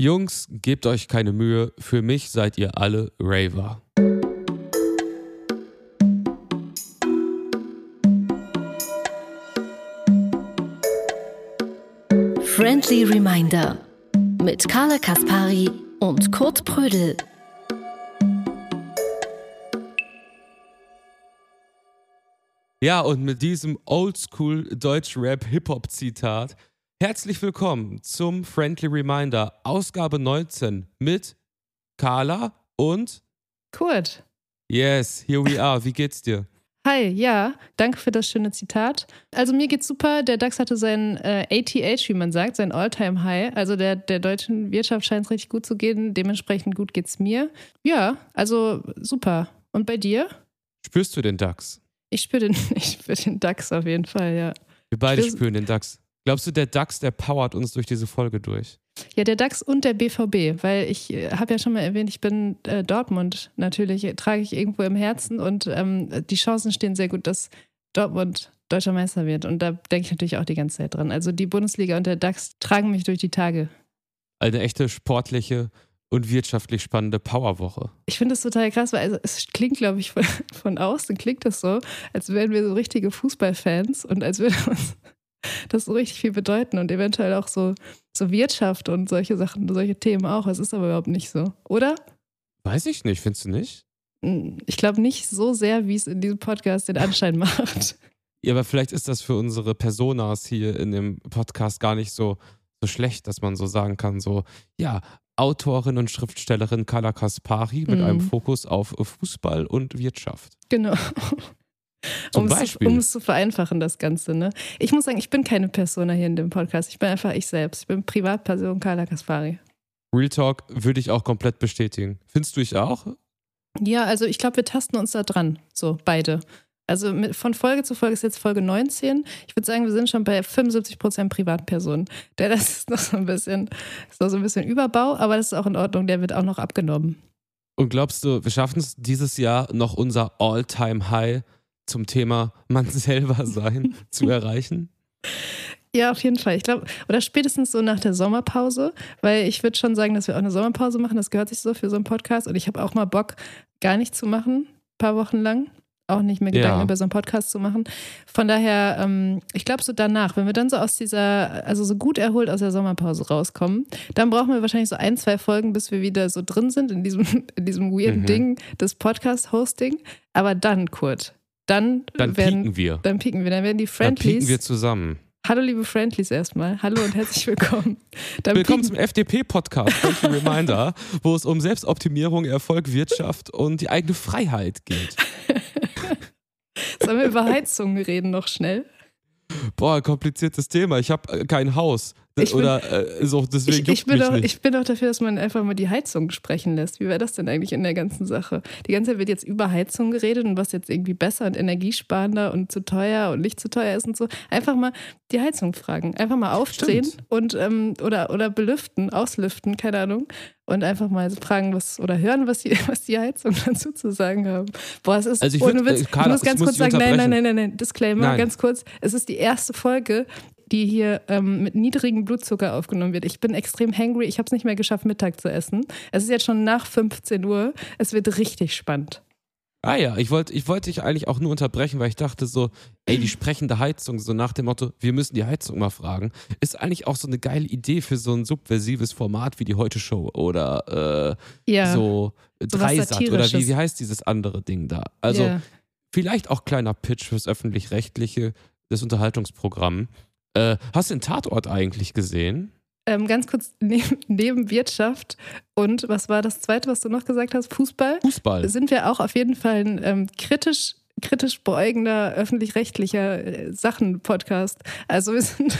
Jungs, gebt euch keine Mühe, für mich seid ihr alle Raver. Friendly Reminder mit Carla Kaspari und Kurt Prödel. Ja, und mit diesem Oldschool Deutsch-Rap-Hip-Hop-Zitat herzlich willkommen zum Friendly Reminder, Ausgabe 19 mit Carla und Kurt. Yes, here we are. Wie geht's dir? Hi, ja, danke für das schöne Zitat. Also mir geht's super. Der DAX hatte sein äh, ATH, wie man sagt, sein All-Time-High. Also der, der deutschen Wirtschaft scheint es richtig gut zu gehen. Dementsprechend gut geht's mir. Ja, also super. Und bei dir? Spürst du den DAX? Ich spüre den, spür den DAX auf jeden Fall, ja. Wir beide Spürst- spüren den DAX. Glaubst du, der DAX, der powert uns durch diese Folge durch? Ja, der DAX und der BVB, weil ich äh, habe ja schon mal erwähnt, ich bin äh, Dortmund natürlich, äh, trage ich irgendwo im Herzen und ähm, die Chancen stehen sehr gut, dass Dortmund deutscher Meister wird. Und da denke ich natürlich auch die ganze Zeit dran. Also die Bundesliga und der DAX tragen mich durch die Tage. Eine echte sportliche und wirtschaftlich spannende Powerwoche. Ich finde das total krass, weil also, es klingt, glaube ich, von, von außen klingt das so, als wären wir so richtige Fußballfans und als würde uns das so richtig viel bedeuten und eventuell auch so, so Wirtschaft und solche Sachen, solche Themen auch. Es ist aber überhaupt nicht so, oder? Weiß ich nicht, findest du nicht? Ich glaube nicht so sehr, wie es in diesem Podcast den Anschein macht. Ja, aber vielleicht ist das für unsere Personas hier in dem Podcast gar nicht so, so schlecht, dass man so sagen kann, so, ja, Autorin und Schriftstellerin Carla Kaspari mit Mhm. einem Fokus auf Fußball und Wirtschaft. Genau. Um, es, zu vereinfachen, das Ganze. Ne? Ich muss sagen, ich bin keine Persona hier in dem Podcast. Ich bin einfach ich selbst. Ich bin Privatperson Carla Kaspari. Real Talk würde ich auch komplett bestätigen. Findest du ich auch? Ja, also ich glaube, wir tasten uns da dran. So, beide. Also mit, von Folge zu Folge ist jetzt Folge 19. Ich würde sagen, wir sind schon bei 75% Privatpersonen. Der das ist noch so ein bisschen, ist noch so ein bisschen Überbau, aber das ist auch in Ordnung. Der wird auch noch abgenommen. Und glaubst du, wir schaffen es dieses Jahr noch unser All-Time-High zum Thema man selber sein zu erreichen? Ja, auf jeden Fall. Ich glaube, oder spätestens so nach der Sommerpause, weil ich würde schon sagen, dass wir auch eine Sommerpause machen. Das gehört sich so für so einen Podcast. Und ich habe auch mal Bock, gar nichts zu machen, ein paar Wochen lang. Auch nicht mehr Gedanken Ja. über so einen Podcast zu machen. Von daher, ähm, ich glaube, so danach, wenn wir dann so aus dieser, also so gut erholt aus der Sommerpause rauskommen, dann brauchen wir wahrscheinlich so ein, zwei Folgen, bis wir wieder so drin sind in diesem, in diesem weirden Mhm. Ding des Podcast-Hosting. Aber dann, Kurt, dann, Dann werden, pieken wir. dann pieken wir, dann werden die Dann pieken Friendlies. wir zusammen. Hallo liebe Friendlies erstmal. Hallo und herzlich willkommen. Dann Willkommen zum FDP-Podcast, Reminder, wo es um Selbstoptimierung, Erfolg, Wirtschaft und die eigene Freiheit geht. Sollen wir über Heizungen reden noch schnell? Boah, kompliziertes Thema. Ich habe äh, kein Haus. Ich bin- Oder äh, so, deswegen Ich, ich, bin doch, nicht. ich bin doch dafür, dass man einfach mal die Heizung sprechen lässt. Wie wäre das denn eigentlich in der ganzen Sache? Die ganze Zeit wird jetzt über Heizung geredet und was jetzt irgendwie besser und energiesparender und zu teuer und nicht zu teuer ist und so. Einfach mal die Heizung fragen. Einfach mal aufdrehen Stimmt. und ähm, oder, oder belüften, auslüften, keine Ahnung. Und einfach mal fragen, was oder hören, was die, was die Heizung dazu zu sagen haben. Boah, es ist Also ich ohne würd, Witz. äh, Carla, ich muss ich ganz muss kurz sagen, nein, nein, nein, nein, nein. Disclaimer, Nein. ganz kurz. Es ist die erste Folge, die hier ähm, mit niedrigem Blutzucker aufgenommen wird. Ich bin extrem hangry. Ich habe es nicht mehr geschafft, Mittag zu essen. Es ist jetzt schon nach 15 Uhr. Es wird richtig spannend. Ah ja, ich wollte ich wollt dich eigentlich auch nur unterbrechen, weil ich dachte so, ey, die sprechende Heizung, so nach dem Motto, wir müssen die Heizung mal fragen, ist eigentlich auch so eine geile Idee für so ein subversives Format wie die Heute Show oder äh, Ja. so Dreisat oder wie, wie heißt dieses andere Ding da? Also ja. vielleicht auch kleiner Pitch fürs öffentlich-rechtliche, das Unterhaltungsprogramm. Äh, hast du den Tatort eigentlich gesehen? Ähm, ganz kurz neben, neben Wirtschaft und was war das zweite, was du noch gesagt hast? Fußball. Fußball. Sind wir auch auf jeden Fall ein ähm, kritisch kritisch beäugender öffentlich-rechtlicher äh, Sachen-Podcast. Also wir sind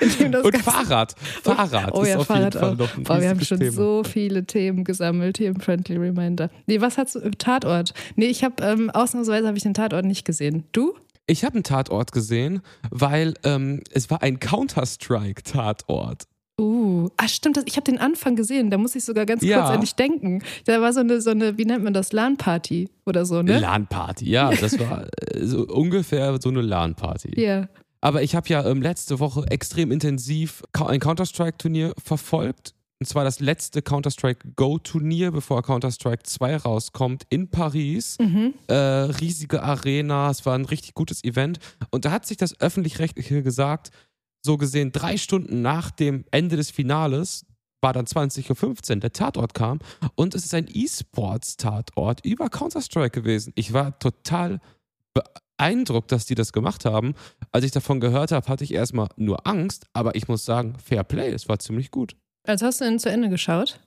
Und Fahrrad. Fahrrad Oh ja, Fahrrad auch. Boah, wir haben schon Thema. so viele Themen gesammelt hier im Friendly Reminder. Nee, was hast du? äh, Tatort. Nee, ich habe ähm, ausnahmsweise habe ich den Tatort nicht gesehen. Du? Ich habe einen Tatort gesehen, weil ähm, es war ein Counter-Strike-Tatort. Uh, ah stimmt, das, ich habe den Anfang gesehen. Da muss ich sogar ganz Ja. kurz an dich denken. Da war so eine, so eine, wie nennt man das, LAN-Party oder so, ne? LAN-Party, ja, das war äh, so ungefähr so eine LAN-Party. Ja. Aber ich habe ja ähm, letzte Woche extrem intensiv ein Counter-Strike-Turnier verfolgt. Und zwar das letzte Counter-Strike Go-Turnier, bevor Counter-Strike 2 rauskommt, in Paris. Mhm. Äh, riesige Arena, es war ein richtig gutes Event. Und da hat sich das Öffentlich-Rechtliche gesagt, so gesehen, drei Stunden nach dem Ende des Finales, war dann 20.15 Uhr, der Tatort kam und es ist ein E-Sports-Tatort über Counter-Strike gewesen. Ich war total beeindruckt, dass die das gemacht haben. Als ich davon gehört habe, hatte ich erstmal nur Angst, aber ich muss sagen, Fair Play, es war ziemlich gut. Also hast du ihn zu Ende geschaut?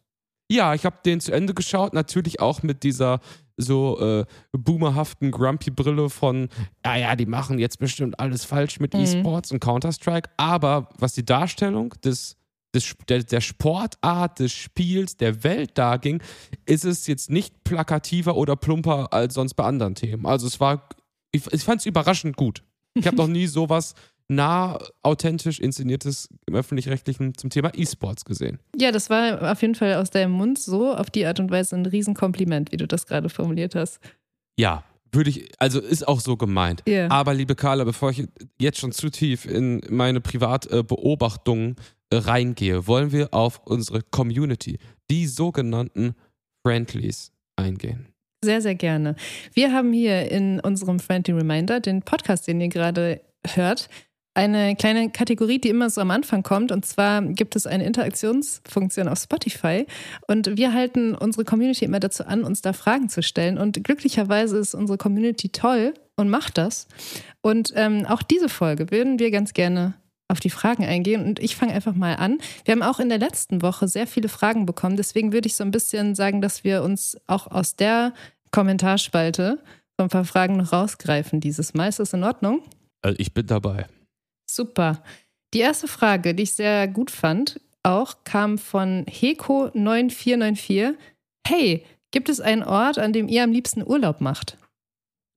Ja, ich habe den zu Ende geschaut, natürlich auch mit dieser so äh, boomerhaften Grumpy-Brille von, ja, ja, die machen jetzt bestimmt alles falsch mit Mhm. E-Sports und Counter-Strike, aber was die Darstellung des, des, der, der Sportart, des Spiels, der Welt da ging, ist es jetzt nicht plakativer oder plumper als sonst bei anderen Themen. Also es war, ich, ich fand es überraschend gut. Ich habe noch nie sowas nah authentisch inszeniertes im öffentlich-rechtlichen zum Thema E-Sports gesehen. Ja, das war auf jeden Fall aus deinem Mund so auf die Art und Weise ein Riesenkompliment, wie du das gerade formuliert hast. Ja, würde ich, also ist auch so gemeint. Ja. Aber liebe Carla, bevor ich jetzt schon zu tief in meine Privatbeobachtungen äh, reingehe, wollen wir auf unsere Community, die sogenannten Friendlies, eingehen. Sehr, sehr gerne. Wir haben hier in unserem Friendly Reminder, den Podcast, den ihr gerade hört, eine kleine Kategorie, die immer so am Anfang kommt. Und zwar gibt es eine Interaktionsfunktion auf Spotify. Und wir halten unsere Community immer dazu an, uns da Fragen zu stellen. Und glücklicherweise ist unsere Community toll und macht das. Und ähm, auch diese Folge würden wir ganz gerne auf die Fragen eingehen. Und ich fange einfach mal an. Wir haben auch in der letzten Woche sehr viele Fragen bekommen. Deswegen würde ich so ein bisschen sagen, dass wir uns auch aus der Kommentarspalte so ein paar Fragen noch rausgreifen dieses Mal. Ist das in Ordnung? Also ich bin dabei. Super. Die erste Frage, die ich sehr gut fand, auch kam von Heko9494. Hey, gibt es einen Ort, an dem ihr am liebsten Urlaub macht?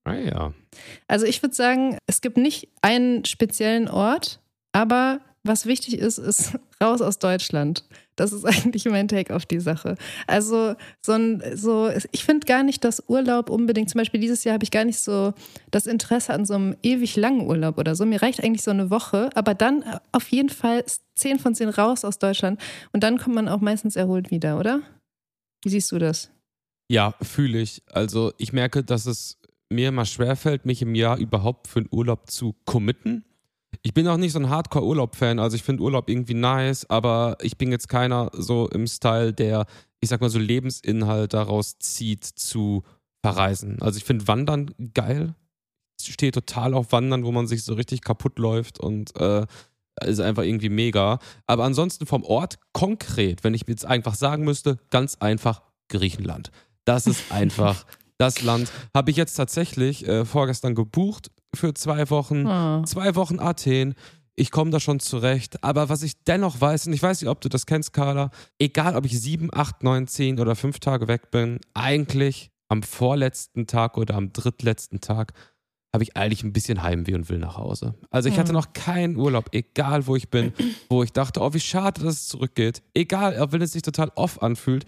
Ah ja. Also ich würde sagen, es gibt nicht einen speziellen Ort, aber was wichtig ist, ist raus aus Deutschland. Das ist eigentlich mein Take auf die Sache. Also so ein, so, ich finde gar nicht, dass Urlaub unbedingt, zum Beispiel dieses Jahr habe ich gar nicht so das Interesse an so einem ewig langen Urlaub oder so. Mir reicht eigentlich so eine Woche, aber dann auf jeden Fall zehn von zehn raus aus Deutschland und dann kommt man auch meistens erholt wieder, oder? Wie siehst du das? Ja, fühle ich. Also ich merke, dass es mir immer schwerfällt, mich im Jahr überhaupt für einen Urlaub zu committen. Ich bin auch nicht so ein Hardcore-Urlaub-Fan, also ich finde Urlaub irgendwie nice, aber ich bin jetzt keiner so im Style, der, ich sag mal so, Lebensinhalt daraus zieht zu verreisen. Also ich finde Wandern geil. Ich stehe total auf Wandern, wo man sich so richtig kaputt läuft und äh, ist einfach irgendwie mega. Aber ansonsten vom Ort konkret, wenn ich jetzt einfach sagen müsste, ganz einfach Griechenland. Das ist einfach das Land. Habe ich jetzt tatsächlich äh, vorgestern gebucht für zwei Wochen. Oh. Zwei Wochen Athen. Ich komme da schon zurecht. Aber was ich dennoch weiß, und ich weiß nicht, ob du das kennst, Carla, egal ob ich sieben, acht, neun, zehn oder fünf Tage weg bin, eigentlich am vorletzten Tag oder am drittletzten Tag habe ich eigentlich ein bisschen Heimweh und will nach Hause. Also ich hatte Mhm. noch keinen Urlaub, egal wo ich bin, wo ich dachte, oh, wie schade, dass es zurückgeht. Egal, auch wenn es sich total off anfühlt.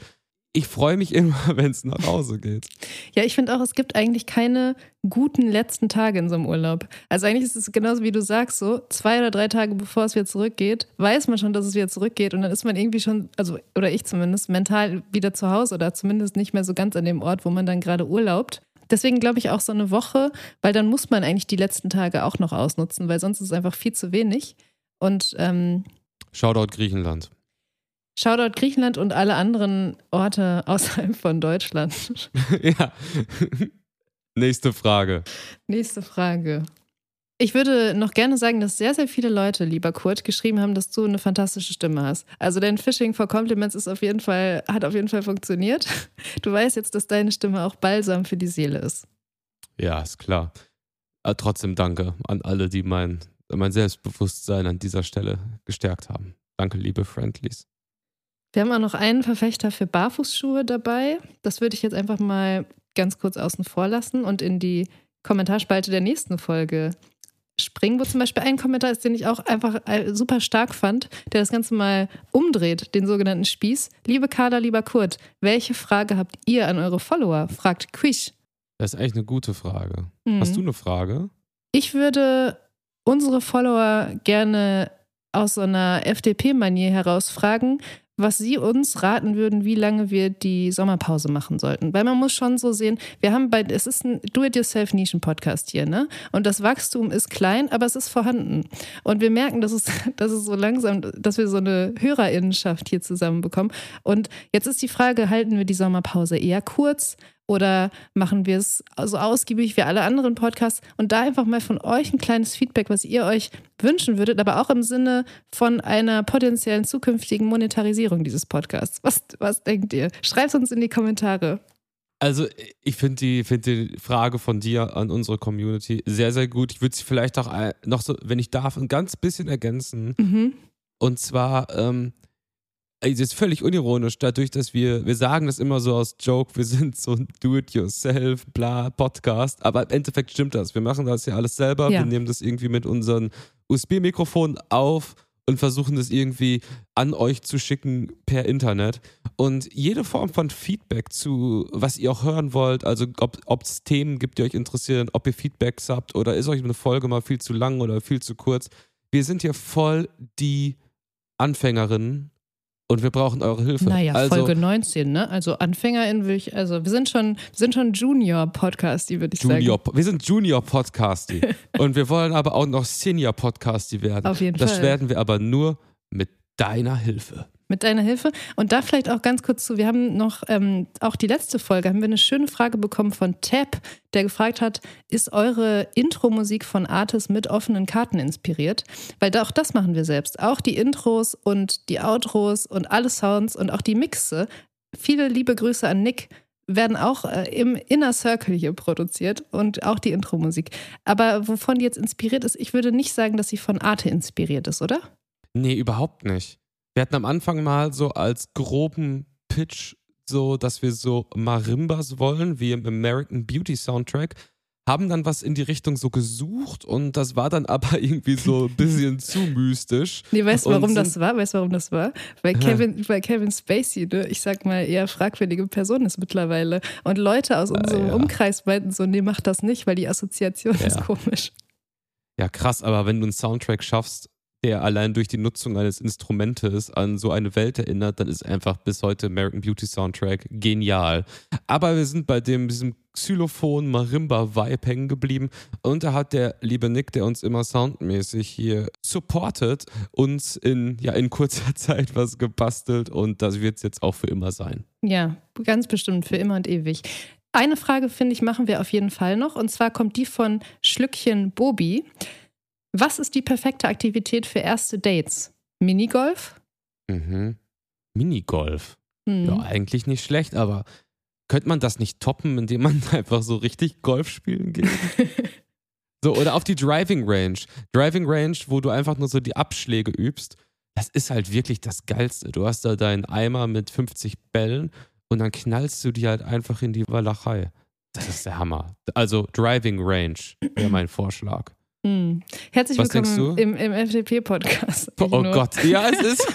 Ich freue mich immer, wenn es nach Hause geht. Ja, ich finde auch, es gibt eigentlich keine guten letzten Tage in so einem Urlaub. Also eigentlich ist es genauso wie du sagst, so zwei oder drei Tage bevor es wieder zurückgeht, weiß man schon, dass es wieder zurückgeht und dann ist man irgendwie schon, also oder ich zumindest, mental wieder zu Hause oder zumindest nicht mehr so ganz an dem Ort, wo man dann gerade urlaubt. Deswegen glaube ich auch so eine Woche, weil dann muss man eigentlich die letzten Tage auch noch ausnutzen, weil sonst ist es einfach viel zu wenig. Und ähm, Shoutout Griechenland. Shoutout Griechenland und alle anderen Orte außerhalb von Deutschland. ja. Nächste Frage. Nächste Frage. Ich würde noch gerne sagen, dass sehr, sehr viele Leute, lieber Kurt, geschrieben haben, dass du eine fantastische Stimme hast. Also dein Phishing for Compliments ist auf jeden Fall, hat auf jeden Fall funktioniert. Du weißt jetzt, dass deine Stimme auch balsam für die Seele ist. Ja, ist klar. Aber trotzdem danke an alle, die mein, mein Selbstbewusstsein an dieser Stelle gestärkt haben. Danke, liebe Friendlies. Wir haben auch noch einen Verfechter für Barfußschuhe dabei. Das würde ich jetzt einfach mal ganz kurz außen vor lassen und in die Kommentarspalte der nächsten Folge springen, wo zum Beispiel ein Kommentar ist, den ich auch einfach äh, super stark fand, der das Ganze mal umdreht, den sogenannten Spieß. Liebe Carla, lieber Kurt, welche Frage habt ihr an eure Follower? fragt Quish. Das ist eigentlich eine gute Frage. Mhm. Hast du eine Frage? Ich würde unsere Follower gerne aus so einer FDP-Manier heraus fragen, was Sie uns raten würden, wie lange wir die Sommerpause machen sollten. Weil man muss schon so sehen, wir haben bei, es ist ein Do-it-yourself-Nischen-Podcast hier, ne? Und das Wachstum ist klein, aber es ist vorhanden. Und wir merken, dass es, dass es so langsam, dass wir so eine Hörerinnenschaft hier zusammenbekommen. Und jetzt ist die Frage, halten wir die Sommerpause eher kurz? Oder machen wir es so ausgiebig wie alle anderen Podcasts? Und da einfach mal von euch ein kleines Feedback, was ihr euch wünschen würdet, aber auch im Sinne von einer potenziellen zukünftigen Monetarisierung dieses Podcasts. Was, was denkt ihr? Schreibt uns in die Kommentare. Also, ich finde die, find die Frage von dir an unsere Community sehr, sehr gut. Ich würde sie vielleicht auch noch so, wenn ich darf, ein ganz bisschen ergänzen. Mhm. Und zwar, ähm, es ist völlig unironisch, dadurch, dass wir, wir sagen das immer so aus Joke, wir sind so ein Do-it-yourself, bla, Podcast, aber im Endeffekt stimmt das. Wir machen das ja alles selber, ja. wir nehmen das irgendwie mit unseren USB-Mikrofonen auf und versuchen das irgendwie an euch zu schicken per Internet. Und jede Form von Feedback zu, was ihr auch hören wollt, also ob es Themen gibt, die euch interessieren, ob ihr Feedbacks habt oder ist euch eine Folge mal viel zu lang oder viel zu kurz. Wir sind hier voll die Anfängerinnen und wir brauchen eure Hilfe. Naja, also, Folge 19, ne? Also AnfängerInnen will ich, also wir sind schon, wir sind schon Junior-Podcasty, würde ich Junior, sagen. Wir sind Junior-Podcasty. und wir wollen aber auch noch Senior-Podcasty werden. Auf jeden das Fall. Das werden wir aber nur mit deiner Hilfe mit deiner Hilfe. Und da vielleicht auch ganz kurz zu, wir haben noch ähm, auch die letzte Folge, haben wir eine schöne Frage bekommen von Tab, der gefragt hat, ist eure Intro-Musik von Artis mit offenen Karten inspiriert? Weil auch das machen wir selbst. Auch die Intros und die Outros und alle Sounds und auch die Mixe. Viele liebe Grüße an Nick werden auch äh, im Inner Circle hier produziert und auch die Intro-Musik. Aber wovon die jetzt inspiriert ist, ich würde nicht sagen, dass sie von Arte inspiriert ist, oder? Nee, überhaupt nicht. Wir hatten am Anfang mal so als groben Pitch so, dass wir so Marimbas wollen, wie im American Beauty Soundtrack. Haben dann was in die Richtung so gesucht und das war dann aber irgendwie so ein bisschen zu mystisch. Nee, weißt du, warum das war? Weißt du, warum das war? Weil Kevin, weil Kevin Spacey, ne, ich sag mal, eher fragwürdige Person ist mittlerweile. Und Leute aus unserem ja. Umkreis meinten so, nee, mach das nicht, weil die Assoziation ja. ist komisch. Ja, krass, aber wenn du einen Soundtrack schaffst, der allein durch die Nutzung eines Instrumentes an so eine Welt erinnert, dann ist einfach bis heute American Beauty Soundtrack genial. Aber wir sind bei dem, diesem Xylophon Marimba Vibe hängen geblieben und da hat der liebe Nick, der uns immer soundmäßig hier supportet, uns in, ja, in kurzer Zeit was gebastelt und das wird es jetzt auch für immer sein. Ja, ganz bestimmt für immer und ewig. Eine Frage, finde ich, machen wir auf jeden Fall noch und zwar kommt die von Schlückchen Bobi. Was ist die perfekte Aktivität für erste Dates? Minigolf? Mhm. Minigolf? Mhm. Ja, eigentlich nicht schlecht, aber könnte man das nicht toppen, indem man einfach so richtig Golf spielen geht? so, oder auf die Driving Range. Driving Range, wo du einfach nur so die Abschläge übst. Das ist halt wirklich das Geilste. Du hast da deinen Eimer mit 50 Bällen und dann knallst du die halt einfach in die Walachei. Das ist der Hammer. Also Driving Range wäre mein Vorschlag. Hm. Herzlich Was willkommen im, im FDP-Podcast. Oh, oh Gott, ja, es ist.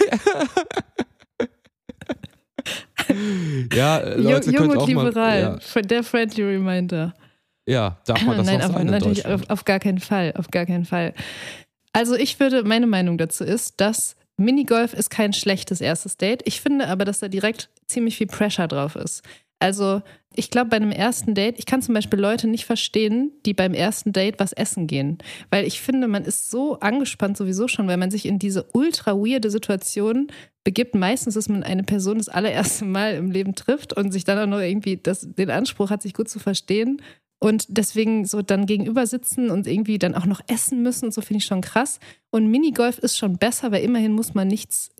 ja, Leute, Jung und liberal, ja. der friendly reminder. Ja, darf man das Nein, auch auf, sein natürlich auf, auf gar keinen Fall, auf gar keinen Fall. Also ich würde, meine Meinung dazu ist, dass Minigolf ist kein schlechtes erstes Date. Ich finde aber, dass da direkt ziemlich viel Pressure drauf ist. Also ich glaube, bei einem ersten Date, ich kann zum Beispiel Leute nicht verstehen, die beim ersten Date was essen gehen. Weil ich finde, man ist so angespannt sowieso schon, weil man sich in diese ultra weirde Situation begibt. Meistens, dass man eine Person das allererste Mal im Leben trifft und sich dann auch noch irgendwie das, den Anspruch hat, sich gut zu verstehen. Und deswegen so dann gegenüber sitzen und irgendwie dann auch noch essen müssen und so finde ich schon krass. Und Minigolf ist schon besser, weil immerhin muss man nichts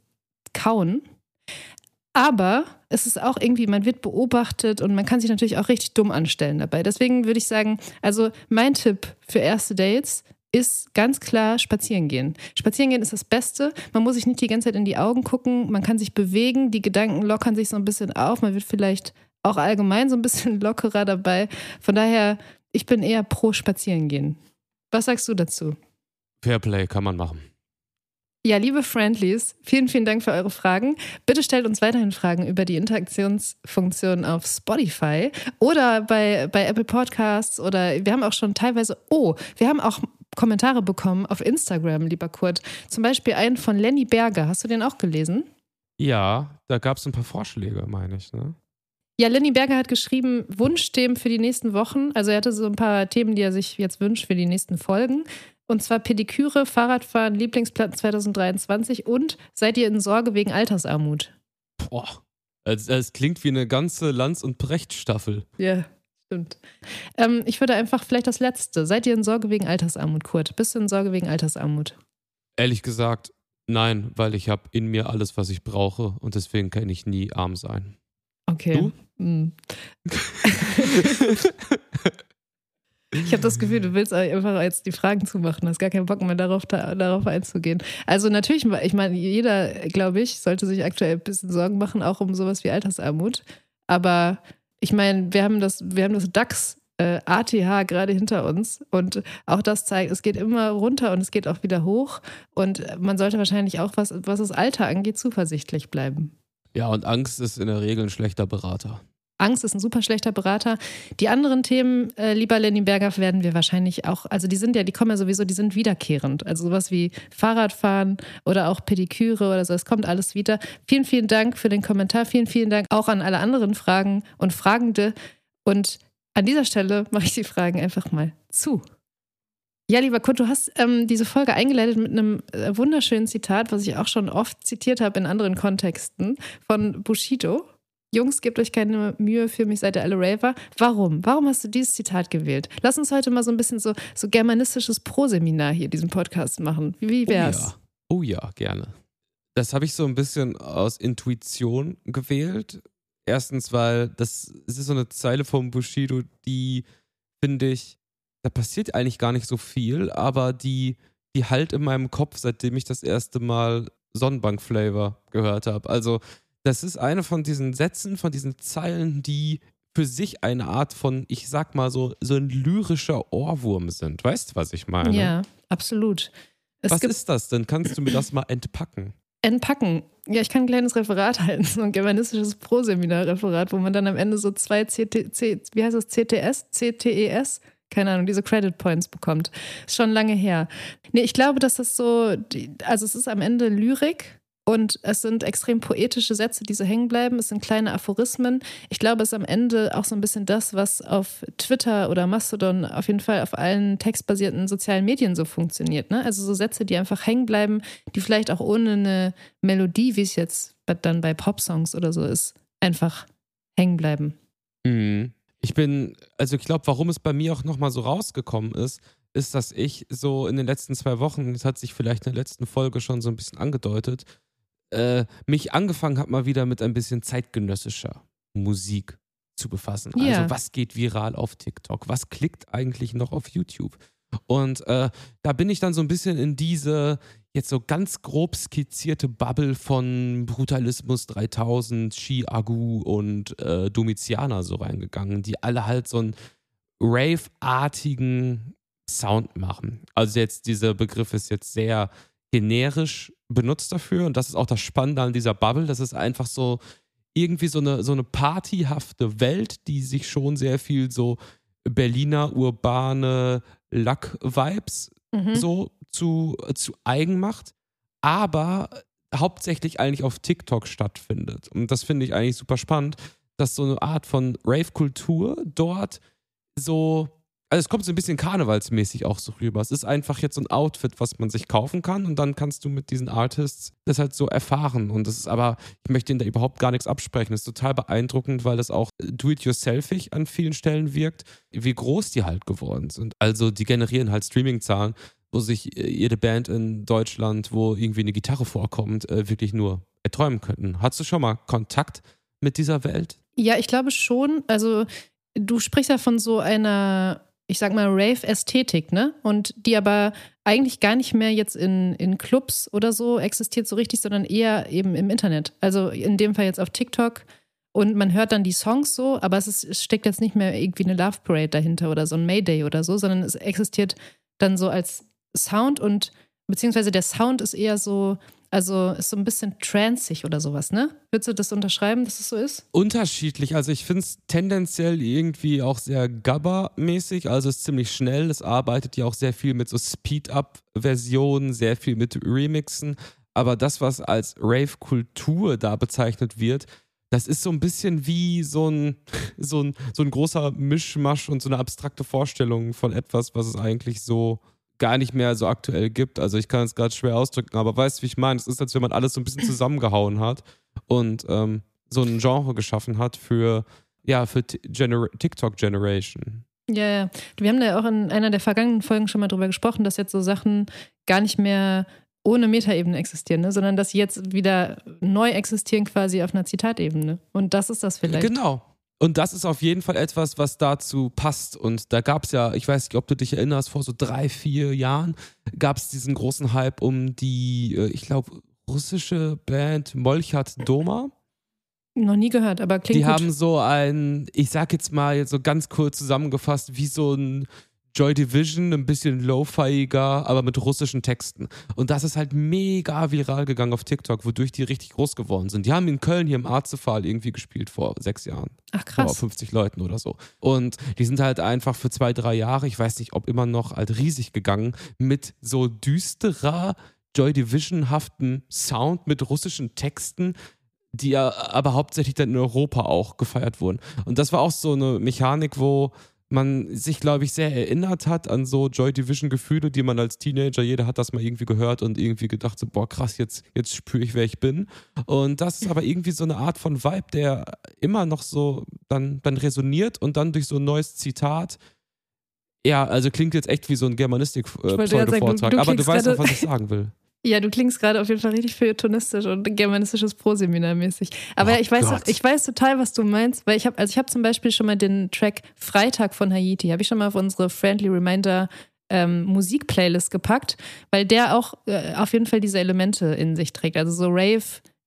kauen. Aber es ist auch irgendwie, man wird beobachtet und man kann sich natürlich auch richtig dumm anstellen dabei. Deswegen würde ich sagen, also mein Tipp für erste Dates ist ganz klar spazieren gehen. Spazieren gehen ist das Beste. Man muss sich nicht die ganze Zeit in die Augen gucken. Man kann sich bewegen. Die Gedanken lockern sich so ein bisschen auf. Man wird vielleicht auch allgemein so ein bisschen lockerer dabei. Von daher, ich bin eher pro Spazieren gehen. Was sagst du dazu? Fairplay kann man machen. Ja, liebe Friendlies, vielen, vielen Dank für eure Fragen. Bitte stellt uns weiterhin Fragen über die Interaktionsfunktion auf Spotify oder bei, bei Apple Podcasts oder wir haben auch schon teilweise, oh, wir haben auch Kommentare bekommen auf Instagram, lieber Kurt. Zum Beispiel einen von Lenny Berger. Hast du den auch gelesen? Ja, da gab es ein paar Vorschläge, meine ich, ne? Ja, Lenny Berger hat geschrieben, Wunschthemen für die nächsten Wochen. Also er hatte so ein paar Themen, die er sich jetzt wünscht für die nächsten Folgen. Und zwar Pediküre, Fahrradfahren, Lieblingsplatten 2023 und seid ihr in Sorge wegen Altersarmut? Boah, es, es klingt wie eine ganze Lanz- und Brecht-Staffel. Ja, stimmt. Ähm, ich würde einfach vielleicht das Letzte. Seid ihr in Sorge wegen Altersarmut, Kurt? Bist du in Sorge wegen Altersarmut? Ehrlich gesagt, nein, weil ich habe in mir alles, was ich brauche und deswegen kann ich nie arm sein. Okay. Du? Hm. Ich habe das Gefühl, du willst einfach jetzt die Fragen zumachen, hast gar keinen Bock mehr darauf, darauf einzugehen. Also natürlich, ich meine, jeder, glaube ich, sollte sich aktuell ein bisschen Sorgen machen, auch um sowas wie Altersarmut. Aber ich meine, wir haben das, wir haben das DAX äh, ATH gerade hinter uns und auch das zeigt, es geht immer runter und es geht auch wieder hoch und man sollte wahrscheinlich auch, was, was das Alter angeht, zuversichtlich bleiben. Ja, und Angst ist in der Regel ein schlechter Berater. Angst ist ein super schlechter Berater. Die anderen Themen, äh, lieber Lenny Berger, werden wir wahrscheinlich auch, also die sind ja, die kommen ja sowieso, die sind wiederkehrend. Also sowas wie Fahrradfahren oder auch Pediküre oder so, es kommt alles wieder. Vielen, vielen Dank für den Kommentar. Vielen, vielen Dank auch an alle anderen Fragen und Fragende. Und an dieser Stelle mache ich die Fragen einfach mal zu. Ja, lieber Kurt, du hast ähm, diese Folge eingeleitet mit einem äh, wunderschönen Zitat, was ich auch schon oft zitiert habe in anderen Kontexten, von Bushido. Jungs, gebt euch keine Mühe für mich, seid ihr alle Raver. Warum? Warum hast du dieses Zitat gewählt? Lass uns heute mal so ein bisschen so, so germanistisches Pro-Seminar hier, diesen Podcast machen. Wie, wär's? Oh ja. oh ja, gerne. Das habe ich so ein bisschen aus Intuition gewählt. Erstens, weil das, das ist so eine Zeile vom Bushido, die finde ich, da passiert eigentlich gar nicht so viel, aber die, die halt in meinem Kopf, seitdem ich das erste Mal Sonnenbank-Flavor gehört habe. Also das ist eine von diesen Sätzen, von diesen Zeilen, die für sich eine Art von, ich sag mal so, so ein lyrischer Ohrwurm sind. Weißt du, was ich meine? Ja, absolut. Es was ist das denn? Kannst du mir das mal entpacken? Entpacken. Ja, ich kann ein kleines Referat halten, so ein germanistisches Pro-Seminar-Referat, wo man dann am Ende so zwei CT, C, wie heißt das, CTS, CTES, keine Ahnung, diese Credit Points bekommt. Ist schon lange her. Nee, ich glaube, dass das so, also es ist am Ende Lyrik und es sind extrem poetische Sätze, die so hängen bleiben. Es sind kleine Aphorismen. Ich glaube, es ist am Ende auch so ein bisschen das, was auf Twitter oder Mastodon auf jeden Fall auf allen textbasierten sozialen Medien so funktioniert. Ne? Also so Sätze, die einfach hängen bleiben, die vielleicht auch ohne eine Melodie, wie es jetzt dann bei Popsongs oder so ist, einfach hängen bleiben. Mhm. Ich bin, also ich glaube, warum es bei mir auch nochmal so rausgekommen ist, ist, dass ich so in den letzten zwei Wochen, das hat sich vielleicht in der letzten Folge schon so ein bisschen angedeutet, äh, mich angefangen habe, mal wieder mit ein bisschen zeitgenössischer Musik zu befassen. Ja. Also was geht viral auf TikTok? Was klickt eigentlich noch auf YouTube? Und äh, da bin ich dann so ein bisschen in diese jetzt so ganz grob skizzierte Bubble von Brutalismus 3000, Shi Agu und äh, Domitianer so reingegangen, die alle halt so einen Rave-artigen Sound machen. Also jetzt dieser Begriff ist jetzt sehr generisch benutzt dafür. Und das ist auch das Spannende an dieser Bubble. Das ist einfach so irgendwie so eine, so eine partyhafte Welt, die sich schon sehr viel so Berliner urbane Lack-Vibes mhm. so zu, zu eigen macht, aber hauptsächlich eigentlich auf TikTok stattfindet. Und das finde ich eigentlich super spannend, dass so eine Art von Rave-Kultur dort so also es kommt so ein bisschen karnevalsmäßig auch so rüber. Es ist einfach jetzt so ein Outfit, was man sich kaufen kann und dann kannst du mit diesen Artists das halt so erfahren. Und das ist aber, ich möchte ihnen da überhaupt gar nichts absprechen. Das ist total beeindruckend, weil das auch do-it-yourselfig an vielen Stellen wirkt, wie groß die halt geworden sind. Also die generieren halt Streaming-Zahlen, wo sich äh, jede Band in Deutschland, wo irgendwie eine Gitarre vorkommt, äh, wirklich nur erträumen könnten. Hattest du schon mal Kontakt mit dieser Welt? Ja, ich glaube schon. Also du sprichst ja von so einer ich sag mal, Rave-Ästhetik, ne? Und die aber eigentlich gar nicht mehr jetzt in, in Clubs oder so existiert so richtig, sondern eher eben im Internet. Also in dem Fall jetzt auf TikTok. Und man hört dann die Songs so, aber es, ist, es steckt jetzt nicht mehr irgendwie eine Love Parade dahinter oder so ein Mayday oder so, sondern es existiert dann so als Sound und beziehungsweise der Sound ist eher so, also ist so ein bisschen transig oder sowas, ne? Würdest du das unterschreiben, dass es so ist? Unterschiedlich. Also ich finde es tendenziell irgendwie auch sehr Gabba-mäßig. Also es ist ziemlich schnell. Es arbeitet ja auch sehr viel mit so Speed-Up-Versionen, sehr viel mit Remixen. aber das, was als Rave-Kultur da bezeichnet wird, das ist so ein bisschen wie so ein, so ein, so ein großer Mischmasch und so eine abstrakte Vorstellung von etwas, was es eigentlich so gar nicht mehr so aktuell gibt. Also ich kann es gerade schwer ausdrücken, aber weißt du, wie ich meine? Es ist, als wenn man alles so ein bisschen zusammengehauen hat und ähm, so ein Genre geschaffen hat für, ja, für Gener TikTok Generation. Ja, ja. Wir haben da auch in einer der vergangenen Folgen schon mal drüber gesprochen, dass jetzt so Sachen gar nicht mehr ohne Metaebene existieren, ne? sondern dass sie jetzt wieder neu existieren quasi auf einer Zitatebene. Und das ist das vielleicht. Genau. Und das ist auf jeden Fall etwas, was dazu passt. Und da gab es ja, ich weiß nicht, ob du dich erinnerst, vor so drei, vier Jahren gab es diesen großen Hype um die, äh, ich glaube, russische Band Molchat Doma. Noch nie gehört, aber klingt Die gut. haben so ein, ich sag jetzt mal jetzt so ganz kurz zusammengefasst, wie so ein Joy Division, ein bisschen lo-fiiger, aber mit russischen Texten. Und das ist halt mega viral gegangen auf TikTok, wodurch die richtig groß geworden sind. Die haben in Köln hier im Arzefall irgendwie gespielt vor sechs Jahren. Ach Vor krass. 50 Leuten oder so. Und die sind halt einfach für zwei, drei Jahre, ich weiß nicht, ob immer noch, halt riesig gegangen mit so düsterer, Joy Division-haften Sound mit russischen Texten, die ja aber hauptsächlich dann in Europa auch gefeiert wurden. Und das war auch so eine Mechanik, wo man sich, glaube ich, sehr erinnert hat an so Joy Division-Gefühle, die man als Teenager, jeder hat das mal irgendwie gehört und irgendwie gedacht, so, boah, krass, jetzt, jetzt spüre ich, wer ich bin. Und das ist aber irgendwie so eine Art von Vibe, der immer noch so dann, dann resoniert und dann durch so ein neues Zitat. Ja, also klingt jetzt echt wie so ein sagen, du- Germanistik-Pseudo-Vortrag, du aber du weißt auch, was ich sagen will. Ja, du klingst gerade auf jeden Fall richtig feuilletonistisch und germanistisches Proseminar mäßig. Aber Oh ja, ich weiß, Gott. ich weiß total, was du meinst, weil ich habe, also ich habe zum Beispiel schon mal den Track Freitag von Haiti, habe ich schon mal auf unsere Friendly Reminder ähm, Musikplaylist gepackt, weil der auch äh, auf jeden Fall diese Elemente in sich trägt, also so Rave.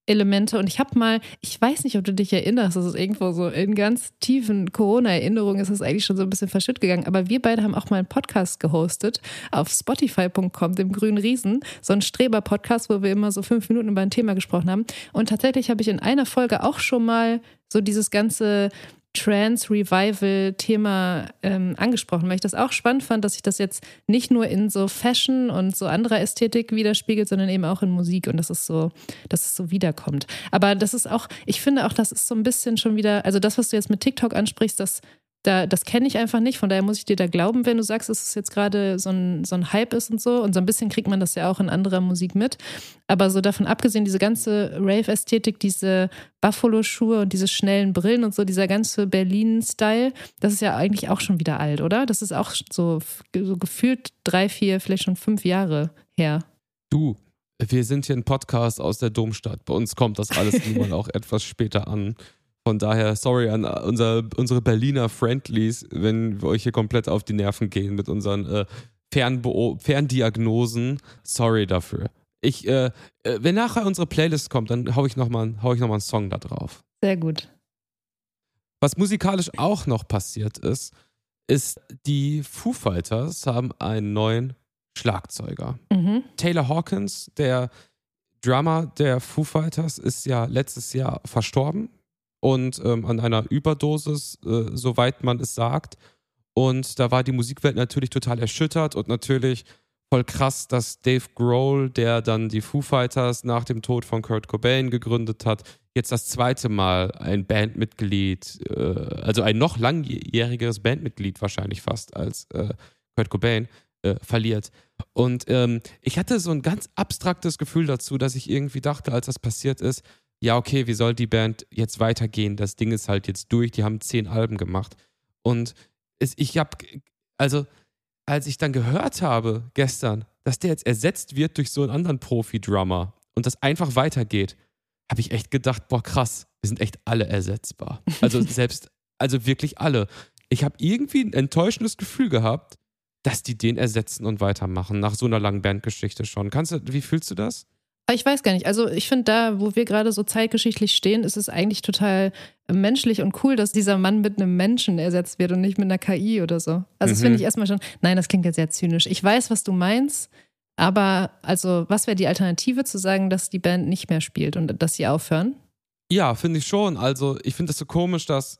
Elemente. Und ich habe mal, ich weiß nicht, ob du dich erinnerst, das ist irgendwo so in ganz tiefen Corona-Erinnerungen ist es eigentlich schon so ein bisschen verschütt gegangen, aber wir beide haben auch mal einen Podcast gehostet auf spotify.com, dem grünen Riesen, so ein Streber-Podcast, wo wir immer so fünf Minuten über ein Thema gesprochen haben. Und tatsächlich habe ich in einer Folge auch schon mal so dieses ganze Trance-Revival-Thema ähm, angesprochen, weil ich das auch spannend fand, dass sich das jetzt nicht nur in so Fashion und so anderer Ästhetik widerspiegelt, sondern eben auch in Musik und dass es so, dass es so wiederkommt. Aber das ist auch, ich finde auch, das ist so ein bisschen schon wieder, also das, was du jetzt mit TikTok ansprichst, das da, das kenne ich einfach nicht, von daher muss ich dir da glauben, wenn du sagst, dass es jetzt gerade so ein, so ein Hype ist und so. Und so ein bisschen kriegt man das ja auch in anderer Musik mit. Aber so davon abgesehen, diese ganze Rave-Ästhetik, diese Buffalo-Schuhe und diese schnellen Brillen und so, dieser ganze Berlin-Style, das ist ja eigentlich auch schon wieder alt, oder? Das ist auch so, so gefühlt drei, vier, vielleicht schon fünf Jahre her. Du, wir sind hier ein Podcast aus der Domstadt. Bei uns kommt das alles nun mal auch etwas später an. Von daher, sorry an unser, unsere Berliner Friendlies, wenn wir euch hier komplett auf die Nerven gehen mit unseren äh, Fernbeo Ferndiagnosen. Sorry dafür. Ich, äh, äh, wenn nachher unsere Playlist kommt, dann hau ich nochmal hau ich noch mal einen Song da drauf. Sehr gut. Was musikalisch auch noch passiert ist, ist, die Foo Fighters haben einen neuen Schlagzeuger. Mhm. Taylor Hawkins, der Drummer der Foo Fighters, ist ja letztes Jahr verstorben und ähm, an einer Überdosis, äh, soweit man es sagt. Und da war die Musikwelt natürlich total erschüttert und natürlich voll krass, dass Dave Grohl, der dann die Foo Fighters nach dem Tod von Kurt Cobain gegründet hat, jetzt das zweite Mal ein Bandmitglied, äh, also ein noch langjährigeres Bandmitglied wahrscheinlich fast als äh, Kurt Cobain, äh, verliert. Und ähm, ich hatte so ein ganz abstraktes Gefühl dazu, dass ich irgendwie dachte, als das passiert ist, ja, okay, wie soll die Band jetzt weitergehen? Das Ding ist halt jetzt durch, die haben zehn Alben gemacht. Und es, ich habe, also, als ich dann gehört habe gestern, dass der jetzt ersetzt wird durch so einen anderen Profi-Drummer und das einfach weitergeht, habe ich echt gedacht, boah, krass, wir sind echt alle ersetzbar. Also selbst, also wirklich alle. Ich habe irgendwie ein enttäuschendes Gefühl gehabt, dass die den ersetzen und weitermachen, nach so einer langen Bandgeschichte schon. Kannst du, wie fühlst du das? Aber ich weiß gar nicht. Also ich finde, da, wo wir gerade so zeitgeschichtlich stehen, ist es eigentlich total menschlich und cool, dass dieser Mann mit einem Menschen ersetzt wird und nicht mit einer KI oder so. Also das Mhm. finde ich erstmal schon, nein, das klingt jetzt sehr zynisch. Ich weiß, was du meinst, aber also was wäre die Alternative zu sagen, dass die Band nicht mehr spielt und dass sie aufhören? Ja, finde ich schon. Also, ich finde es so komisch, dass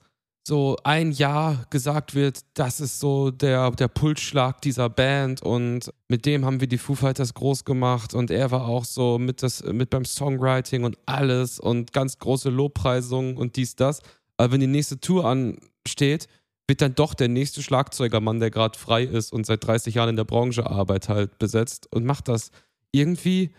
so ein Jahr gesagt wird, das ist so der, der Pulsschlag dieser Band und mit dem haben wir die Foo Fighters groß gemacht und er war auch so mit, das, mit beim Songwriting und alles und ganz große Lobpreisungen und dies, das. Aber wenn die nächste Tour ansteht, wird dann doch der nächste Schlagzeugermann, der gerade frei ist und seit 30 Jahren in der Branche arbeitet, halt besetzt und macht das irgendwie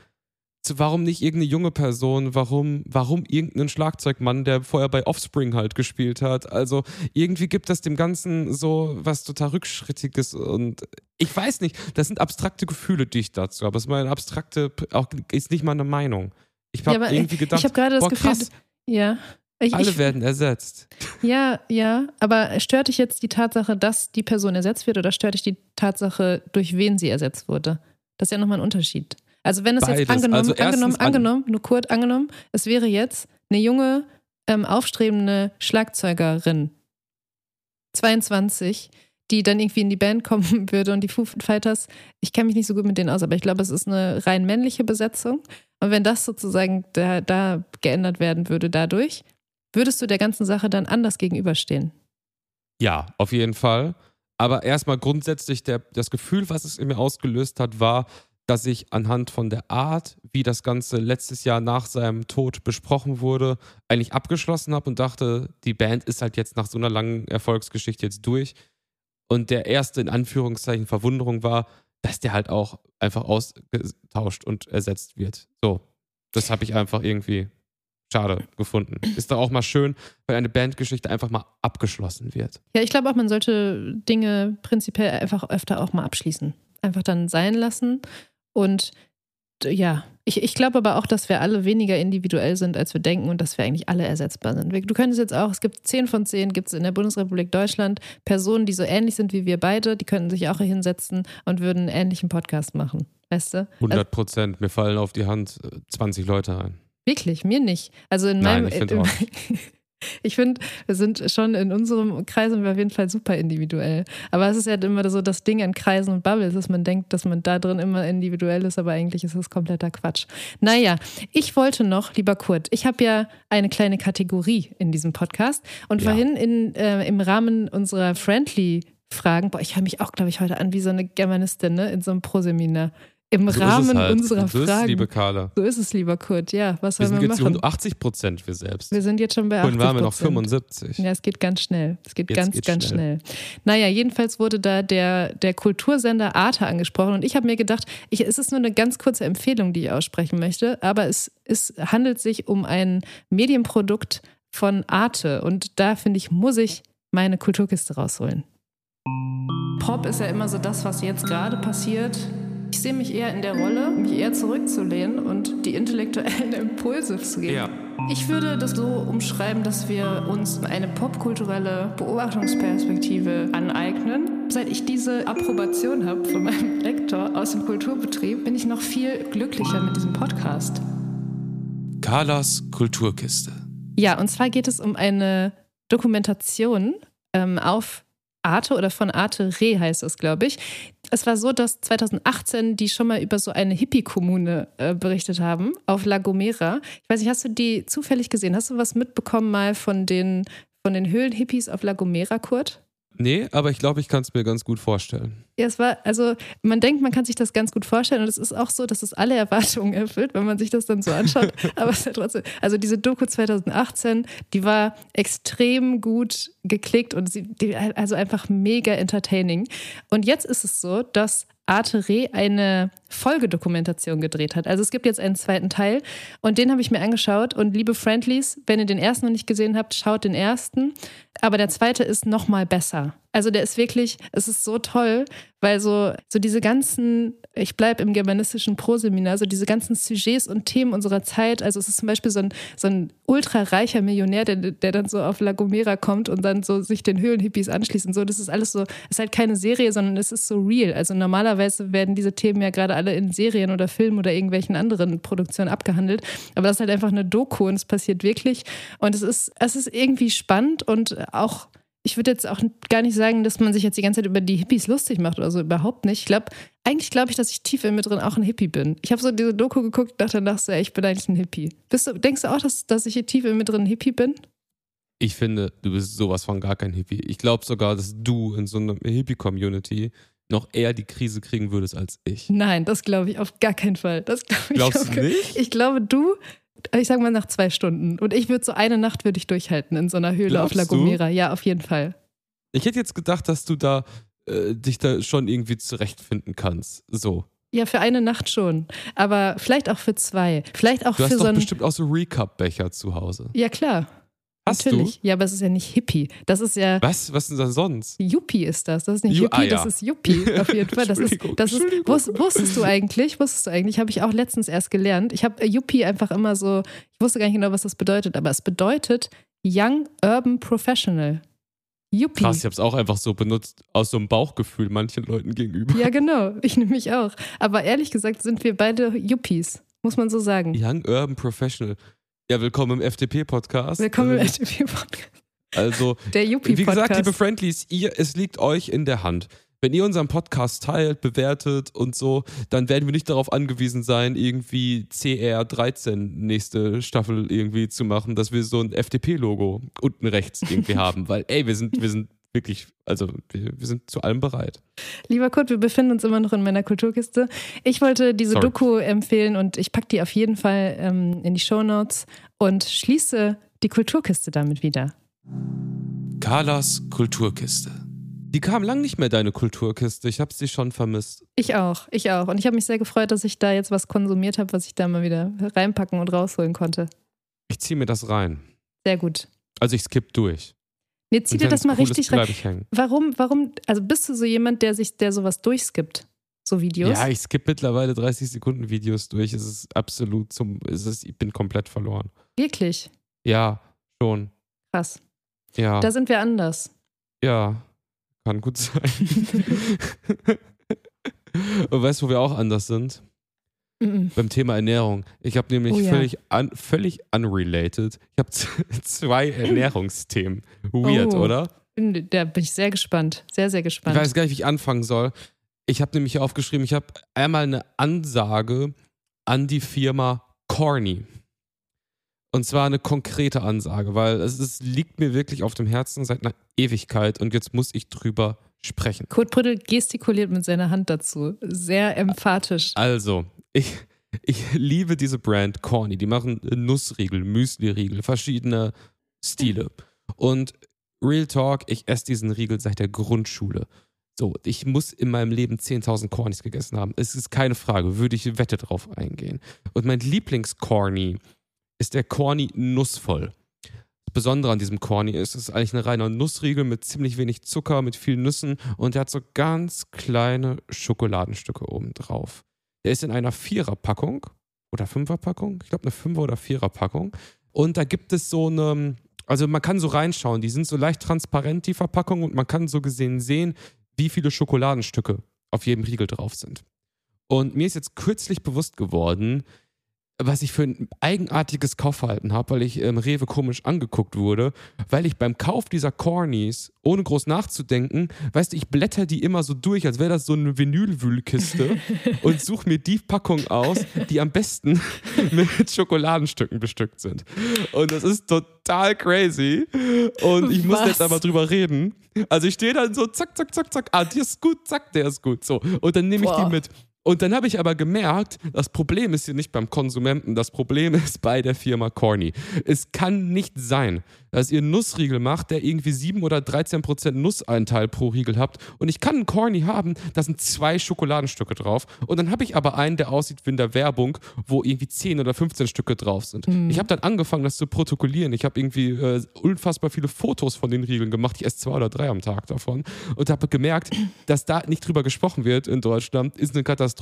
warum nicht irgendeine junge Person, warum, warum irgendein Schlagzeugmann, der vorher bei Offspring halt gespielt hat. Also irgendwie gibt das dem Ganzen so was total Rückschrittiges und ich weiß nicht, das sind abstrakte Gefühle, die ich dazu habe. Das ist meine abstrakte, auch ist nicht meine Meinung. Ich habe ja, irgendwie gedacht, ich habe gerade das boah, Gefühl, krass, ja. Ich, alle ich, werden ersetzt. Ja, ja, aber stört dich jetzt die Tatsache, dass die Person ersetzt wird oder stört dich die Tatsache, durch wen sie ersetzt wurde? Das ist ja nochmal ein Unterschied. Also wenn es Beides. jetzt angenommen, Also angenommen, angenommen, nur kurz angenommen, es wäre jetzt eine junge, ähm, aufstrebende Schlagzeugerin, 22, die dann irgendwie in die Band kommen würde und die Foo Fighters, ich kenne mich nicht so gut mit denen aus, aber ich glaube, es ist eine rein männliche Besetzung. Und wenn das sozusagen da, da geändert werden würde dadurch, würdest du der ganzen Sache dann anders gegenüberstehen? Ja, auf jeden Fall. Aber erstmal grundsätzlich der, das Gefühl, was es in mir ausgelöst hat, war, dass ich anhand von der Art, wie das Ganze letztes Jahr nach seinem Tod besprochen wurde, eigentlich abgeschlossen habe und dachte, die Band ist halt jetzt nach so einer langen Erfolgsgeschichte jetzt durch. Und der erste, in Anführungszeichen, Verwunderung war, dass der halt auch einfach ausgetauscht und ersetzt wird. So, das habe ich einfach irgendwie schade gefunden. Ist doch auch mal schön, wenn eine Bandgeschichte einfach mal abgeschlossen wird. Ja, ich glaube auch, man sollte Dinge prinzipiell einfach öfter auch mal abschließen. Einfach dann sein lassen. Und ja, ich, ich glaube aber auch, dass wir alle weniger individuell sind, als wir denken und dass wir eigentlich alle ersetzbar sind. Wir- Du könntest jetzt auch, es gibt zehn von zehn, gibt es in der Bundesrepublik Deutschland Personen, die so ähnlich sind wie wir beide, die könnten sich auch hier hinsetzen und würden einen ähnlichen Podcast machen. Weißt du? 100 Prozent. Mir fallen auf die Hand äh, 20 Leute ein. Wirklich, mir nicht. Also in Nein, meinem. ich in- auch. Ich finde, wir sind schon in unserem Kreis sind wir auf jeden Fall super individuell. Aber es ist ja immer so das Ding an Kreisen und Bubbles, dass man denkt, dass man da drin immer individuell ist, aber eigentlich ist das kompletter Quatsch. Naja, ich wollte noch, lieber Kurt, ich habe ja eine kleine Kategorie in diesem Podcast und Ja. vorhin in, äh, im Rahmen unserer Friendly Fragen, boah, ich höre mich auch, glaube ich, heute an wie so eine Germanistin, ne, in so einem Proseminar. Im So ist es Rahmen halt. unserer so ist es, Fragen. liebe Carla. so ist es, lieber Kurt. Ja, was Wir sollen sind wir jetzt machen? rund 80 Prozent wir selbst. Wir sind jetzt schon bei 80 Vorhin waren wir noch 75. Ja, es geht ganz schnell. Es geht Jetzt ganz, ganz schnell. schnell. Naja, jedenfalls wurde da der, der Kultursender Arte angesprochen und ich habe mir gedacht, ich, es ist nur eine ganz kurze Empfehlung, die ich aussprechen möchte, aber es, es handelt sich um ein Medienprodukt von Arte und da finde ich, muss ich meine Kulturkiste rausholen. Pop ist ja immer so das, was jetzt gerade passiert. Ich sehe mich eher in der Rolle, mich eher zurückzulehnen und die intellektuellen Impulse zu geben. Ja. Ich würde das so umschreiben, dass wir uns eine popkulturelle Beobachtungsperspektive aneignen. Seit ich diese Approbation habe von meinem Lektor aus dem Kulturbetrieb, bin ich noch viel glücklicher mit diesem Podcast. Carlas Kulturkiste. Ja, und zwar geht es um eine Dokumentation ähm, auf Arte oder von Arte Re heißt es, glaube ich. Es war so, dass 2018 die schon mal über so eine Hippie-Kommune äh, berichtet haben auf La Gomera. Ich weiß nicht, hast du die zufällig gesehen? Hast du was mitbekommen mal von den, von den Höhlen-Hippies auf La Gomera, Kurt? Nee, aber ich glaube, ich kann es mir ganz gut vorstellen. Ja, es war, also man denkt, man kann sich das ganz gut vorstellen und es ist auch so, dass es alle Erwartungen erfüllt, wenn man sich das dann so anschaut. Aber es ist ja trotzdem, also diese Doku 2018, die war extrem gut geklickt und sie, die, also einfach mega entertaining. Und jetzt ist es so, dass Arte Re eine Folgedokumentation gedreht hat. Also es gibt jetzt einen zweiten Teil und den habe ich mir angeschaut. Und liebe Friendlies, wenn ihr den ersten noch nicht gesehen habt, schaut den ersten. Aber der zweite ist noch mal besser. Also der ist wirklich, es ist so toll, weil so, so diese ganzen, ich bleibe im germanistischen Proseminar, so diese ganzen Sujets und Themen unserer Zeit. Also es ist zum Beispiel so ein, so ein ultrareicher Millionär, der, der dann so auf La Gomera kommt und dann so sich den Höhlenhippies anschließt und so. Das ist alles so, es ist halt keine Serie, sondern es ist so real. Also normalerweise werden diese Themen ja gerade alle in Serien oder Filmen oder irgendwelchen anderen Produktionen abgehandelt. Aber das ist halt einfach eine Doku und es passiert wirklich. Und es ist, es ist irgendwie spannend und auch ich würde jetzt auch gar nicht sagen, dass man sich jetzt die ganze Zeit über die Hippies lustig macht oder so, überhaupt nicht. Ich glaube, eigentlich glaube ich, dass ich tief in mir drin auch ein Hippie bin. Ich habe so diese Doku geguckt und dachte danach so, ey, ich bin eigentlich ein Hippie. Du, denkst du auch, dass, dass ich tief in mir drin ein Hippie bin? Ich finde, du bist sowas von gar kein Hippie. Ich glaube sogar, dass du in so einer Hippie-Community noch eher die Krise kriegen würdest als ich. Nein, das glaube ich auf gar keinen Fall. Das glaub ich Glaubst du nicht? Ich glaube, du, ich sag mal nach zwei Stunden. Und ich würde so eine Nacht würde ich durchhalten in so einer Höhle auf La Glaubst du? Gomera. Ja, auf jeden Fall. Ich hätte jetzt gedacht, dass du da äh, dich da schon irgendwie zurechtfinden kannst. So. Ja, für eine Nacht schon. Aber vielleicht auch für zwei. Vielleicht auch Du hast für doch so ein. bestimmt auch so Recap-Becher zu Hause. Ja, klar. Hast natürlich. Ja, aber es ist ja nicht Hippie. Das ist ja. du? Was? Was denn da sonst? Yuppie ist das. Das ist nicht Ju- Yuppie, ah, ja. das ist Yuppie. Auf jeden Fall. Das ist, das ist, wusstest du eigentlich, wusstest du eigentlich, habe ich auch letztens erst gelernt. Ich habe Yuppie einfach immer so, ich wusste gar nicht genau, was das bedeutet, aber es bedeutet Young Urban Professional. Yuppie. Krass, ich habe es auch einfach so benutzt, aus so einem Bauchgefühl manchen Leuten gegenüber. Ja, genau. Ich nehme mich auch. Aber ehrlich gesagt sind wir beide Yuppies, muss man so sagen. Young Urban Professional. Ja, willkommen im FDP-Podcast. Willkommen im Äh, FDP-Podcast. Also, Der wie gesagt, liebe. Friendlies, ihr, es liegt euch in der Hand. Wenn ihr unseren Podcast teilt, bewertet und so, dann werden wir nicht darauf angewiesen sein, irgendwie CR13 nächste Staffel irgendwie zu machen, dass wir so ein FDP-Logo unten rechts irgendwie haben. Weil, ey, wir sind, wir sind wirklich, also wir, wir sind zu allem bereit. Lieber Kurt, wir befinden uns immer noch in meiner Kulturkiste. Ich wollte diese Sorry. Doku empfehlen und ich packe die auf jeden Fall ähm, in die Shownotes und schließe die Kulturkiste damit wieder. Carlas Kulturkiste. Die kam lang nicht mehr, deine Kulturkiste. Ich habe sie schon vermisst. Ich auch, ich auch. Und ich habe mich sehr gefreut, dass ich da jetzt was konsumiert habe, was ich da mal wieder reinpacken und rausholen konnte. Ich ziehe mir das rein. Sehr gut. Also ich skipp durch. Jetzt zieh dir das mal richtig rein. Warum, warum, also bist du so jemand, der sich, der sowas durchskippt? So Videos? Ja, ich skippe mittlerweile 30 Sekunden Videos durch. Es ist absolut zum, es ist, ich bin komplett verloren. Wirklich? Ja, schon. Krass. Ja, Da sind wir anders. ja, kann gut sein. Und weißt du, wo wir auch anders sind? Mhm. Beim Thema Ernährung. Ich habe nämlich Oh ja. völlig, un, völlig unrelated. Ich habe zwei Ernährungsthemen. Weird, Oh. oder? Da bin ich sehr gespannt. Sehr, sehr Ich gespannt. weiß gar nicht, wie ich anfangen soll. Ich habe nämlich aufgeschrieben, ich habe einmal eine Ansage an die Firma Corny. Und zwar eine konkrete Ansage, weil es, es liegt mir wirklich auf dem Herzen seit einer Ewigkeit und jetzt muss ich drüber sprechen. Kurt Brüttel gestikuliert mit seiner Hand dazu. Sehr emphatisch. Also, ich, ich liebe diese Brand Corny. Die machen Nussriegel, Müsli-Riegel, verschiedene Stile. Und Real Talk, ich esse diesen Riegel seit der Grundschule. So, ich muss in meinem Leben 10.000 Cornys gegessen haben. Es ist keine Frage, würde ich Wette drauf eingehen. Und mein Lieblings-Corny ist der Corny Nussvoll. Das Besondere an diesem Corny ist, es ist eigentlich ein reiner Nussriegel mit ziemlich wenig Zucker, mit vielen Nüssen und der hat so ganz kleine Schokoladenstücke oben drauf. Der ist in einer Viererpackung oder Fünferpackung. Ich glaube, eine Fünfer- oder Viererpackung. Und da gibt es so eine, also man kann so reinschauen, die sind so leicht transparent, die Verpackung, und man kann so gesehen sehen, wie viele Schokoladenstücke auf jedem Riegel drauf sind. Und mir ist jetzt kürzlich bewusst geworden, was ich für ein eigenartiges Kaufverhalten habe, weil ich im Rewe komisch angeguckt wurde, weil ich beim Kauf dieser Cornies, ohne groß nachzudenken, weißt du, ich blätter die immer so durch, als wäre das so eine Vinylwühlkiste und suche mir die Packung aus, die am besten mit Schokoladenstücken bestückt sind. Und das ist total crazy. Und ich muss Was? jetzt aber drüber reden. Also ich stehe dann so, zack, zack, zack, zack, ah, die ist gut, zack, der ist gut. So. Und dann nehme ich Boah. die mit. Und dann habe ich aber gemerkt, das Problem ist hier nicht beim Konsumenten, das Problem ist bei der Firma Corny. Es kann nicht sein, dass ihr einen Nussriegel macht, der irgendwie 7 oder 13 Prozent Nusseinteil pro Riegel habt. Und ich kann einen Corny haben, da sind zwei Schokoladenstücke drauf. Und dann habe ich aber einen, der aussieht wie in der Werbung, wo irgendwie 10 oder 15 Stücke drauf sind. Ich habe dann angefangen, das zu protokollieren. Ich habe irgendwie äh, unfassbar viele Fotos von den Riegeln gemacht. Ich esse zwei oder drei am Tag davon. Und habe gemerkt, dass da nicht drüber gesprochen wird in Deutschland, ist eine Katastrophe.